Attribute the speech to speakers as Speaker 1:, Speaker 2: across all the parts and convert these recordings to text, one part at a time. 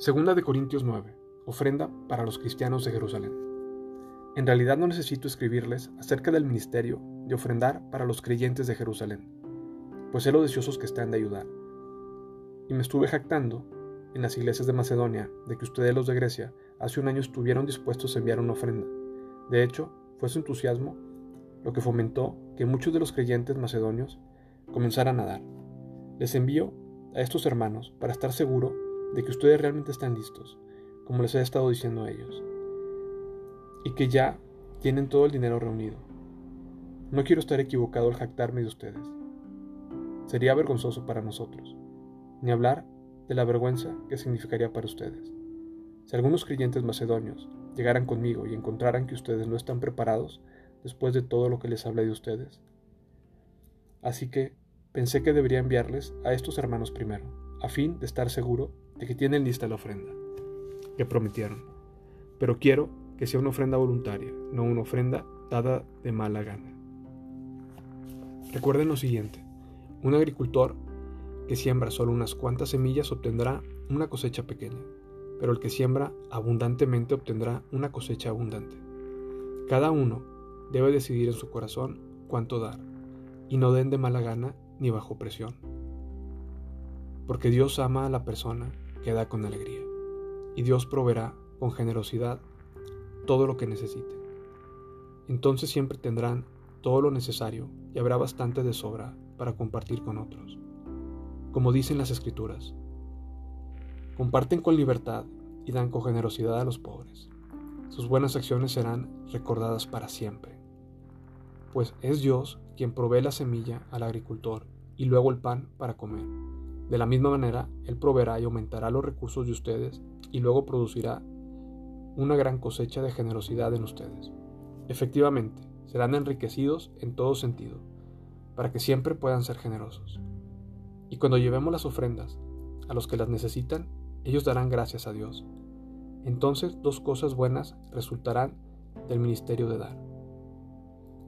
Speaker 1: Segunda de Corintios 9. Ofrenda para los cristianos de Jerusalén. En realidad no necesito escribirles acerca del ministerio de ofrendar para los creyentes de Jerusalén, pues sé lo deseosos que están de ayudar. Y me estuve jactando en las iglesias de Macedonia de que ustedes los de Grecia hace un año estuvieron dispuestos a enviar una ofrenda. De hecho, fue su entusiasmo lo que fomentó que muchos de los creyentes macedonios comenzaran a dar. Les envío a estos hermanos para estar seguro de que ustedes realmente están listos, como les he estado diciendo a ellos, y que ya tienen todo el dinero reunido. No quiero estar equivocado al jactarme de ustedes. Sería vergonzoso para nosotros, ni hablar de la vergüenza que significaría para ustedes. Si algunos creyentes macedonios llegaran conmigo y encontraran que ustedes no están preparados después de todo lo que les hablé de ustedes. Así que pensé que debería enviarles a estos hermanos primero, a fin de estar seguro que tienen lista la ofrenda que prometieron. Pero quiero que sea una ofrenda voluntaria, no una ofrenda dada de mala gana. Recuerden lo siguiente, un agricultor que siembra solo unas cuantas semillas obtendrá una cosecha pequeña, pero el que siembra abundantemente obtendrá una cosecha abundante. Cada uno debe decidir en su corazón cuánto dar, y no den de mala gana ni bajo presión. Porque Dios ama a la persona que da con alegría. Y Dios proveerá con generosidad todo lo que necesite. Entonces siempre tendrán todo lo necesario y habrá bastante de sobra para compartir con otros. Como dicen las escrituras, comparten con libertad y dan con generosidad a los pobres. Sus buenas acciones serán recordadas para siempre. Pues es Dios quien provee la semilla al agricultor y luego el pan para comer. De la misma manera, Él proveerá y aumentará los recursos de ustedes y luego producirá una gran cosecha de generosidad en ustedes. Efectivamente, serán enriquecidos en todo sentido, para que siempre puedan ser generosos. Y cuando llevemos las ofrendas a los que las necesitan, ellos darán gracias a Dios. Entonces dos cosas buenas resultarán del ministerio de dar.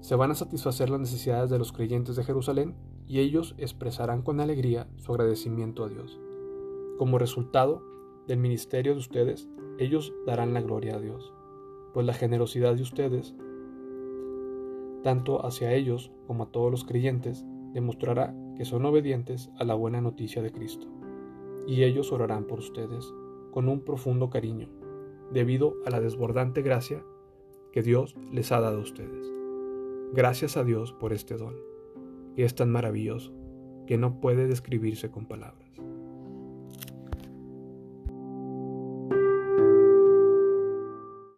Speaker 1: Se van a satisfacer las necesidades de los creyentes de Jerusalén y ellos expresarán con alegría su agradecimiento a Dios. Como resultado del ministerio de ustedes, ellos darán la gloria a Dios, pues la generosidad de ustedes, tanto hacia ellos como a todos los creyentes, demostrará que son obedientes a la buena noticia de Cristo, y ellos orarán por ustedes con un profundo cariño, debido a la desbordante gracia que Dios les ha dado a ustedes. Gracias a Dios por este don es tan maravilloso que no puede describirse con palabras.